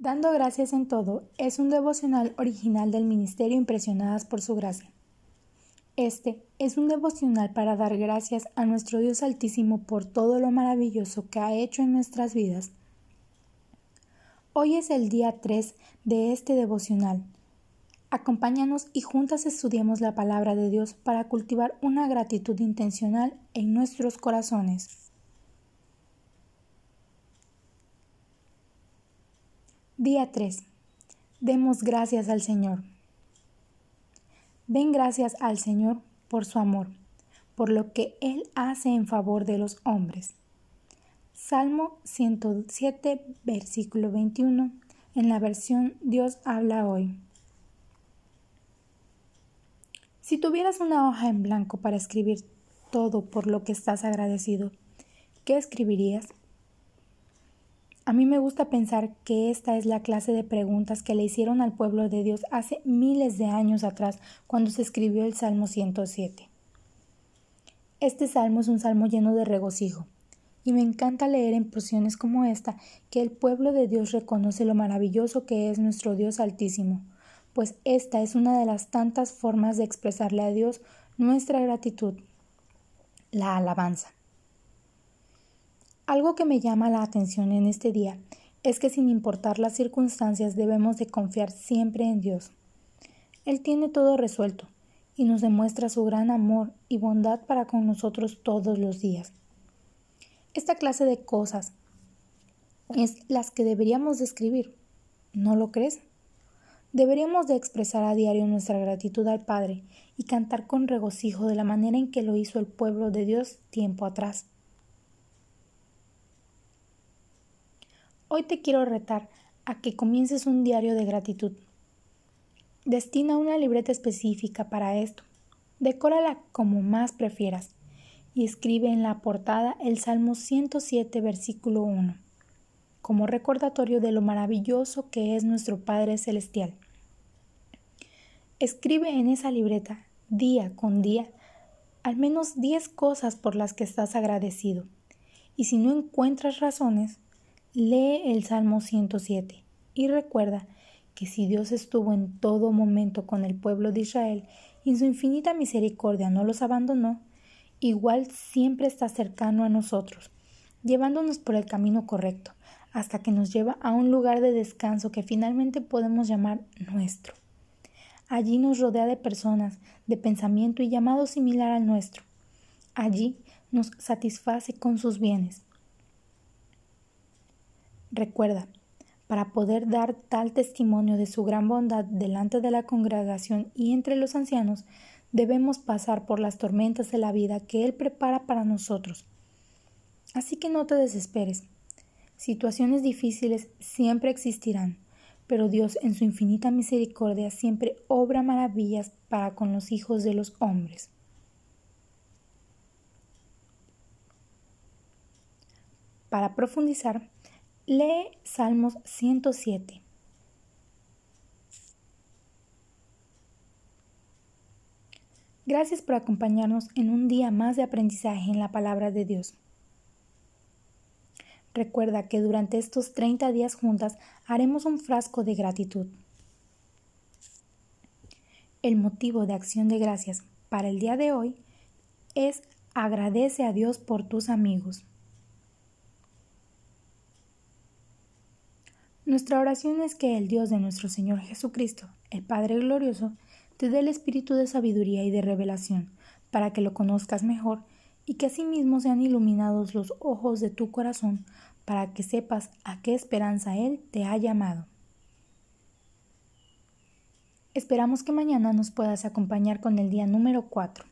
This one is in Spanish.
Dando gracias en todo es un devocional original del Ministerio Impresionadas por Su Gracia. Este es un devocional para dar gracias a nuestro Dios Altísimo por todo lo maravilloso que ha hecho en nuestras vidas. Hoy es el día 3 de este devocional. Acompáñanos y juntas estudiemos la palabra de Dios para cultivar una gratitud intencional en nuestros corazones. Día 3. Demos gracias al Señor. Den gracias al Señor por su amor, por lo que Él hace en favor de los hombres. Salmo 107, versículo 21, en la versión Dios habla hoy. Si tuvieras una hoja en blanco para escribir todo por lo que estás agradecido, ¿qué escribirías? A mí me gusta pensar que esta es la clase de preguntas que le hicieron al pueblo de Dios hace miles de años atrás cuando se escribió el Salmo 107. Este salmo es un salmo lleno de regocijo, y me encanta leer en porciones como esta que el pueblo de Dios reconoce lo maravilloso que es nuestro Dios altísimo, pues esta es una de las tantas formas de expresarle a Dios nuestra gratitud, la alabanza. Algo que me llama la atención en este día es que sin importar las circunstancias debemos de confiar siempre en Dios. Él tiene todo resuelto y nos demuestra su gran amor y bondad para con nosotros todos los días. Esta clase de cosas es las que deberíamos describir. ¿No lo crees? Deberíamos de expresar a diario nuestra gratitud al Padre y cantar con regocijo de la manera en que lo hizo el pueblo de Dios tiempo atrás. Hoy te quiero retar a que comiences un diario de gratitud. Destina una libreta específica para esto. Decórala como más prefieras y escribe en la portada el Salmo 107, versículo 1, como recordatorio de lo maravilloso que es nuestro Padre Celestial. Escribe en esa libreta, día con día, al menos 10 cosas por las que estás agradecido. Y si no encuentras razones, Lee el Salmo 107 y recuerda que si Dios estuvo en todo momento con el pueblo de Israel y en su infinita misericordia no los abandonó, igual siempre está cercano a nosotros, llevándonos por el camino correcto, hasta que nos lleva a un lugar de descanso que finalmente podemos llamar nuestro. Allí nos rodea de personas, de pensamiento y llamado similar al nuestro. Allí nos satisface con sus bienes. Recuerda, para poder dar tal testimonio de su gran bondad delante de la congregación y entre los ancianos, debemos pasar por las tormentas de la vida que Él prepara para nosotros. Así que no te desesperes. Situaciones difíciles siempre existirán, pero Dios en su infinita misericordia siempre obra maravillas para con los hijos de los hombres. Para profundizar, Lee Salmos 107. Gracias por acompañarnos en un día más de aprendizaje en la palabra de Dios. Recuerda que durante estos 30 días juntas haremos un frasco de gratitud. El motivo de acción de gracias para el día de hoy es agradece a Dios por tus amigos. Nuestra oración es que el Dios de nuestro Señor Jesucristo, el Padre Glorioso, te dé el espíritu de sabiduría y de revelación, para que lo conozcas mejor y que asimismo sean iluminados los ojos de tu corazón, para que sepas a qué esperanza Él te ha llamado. Esperamos que mañana nos puedas acompañar con el día número 4.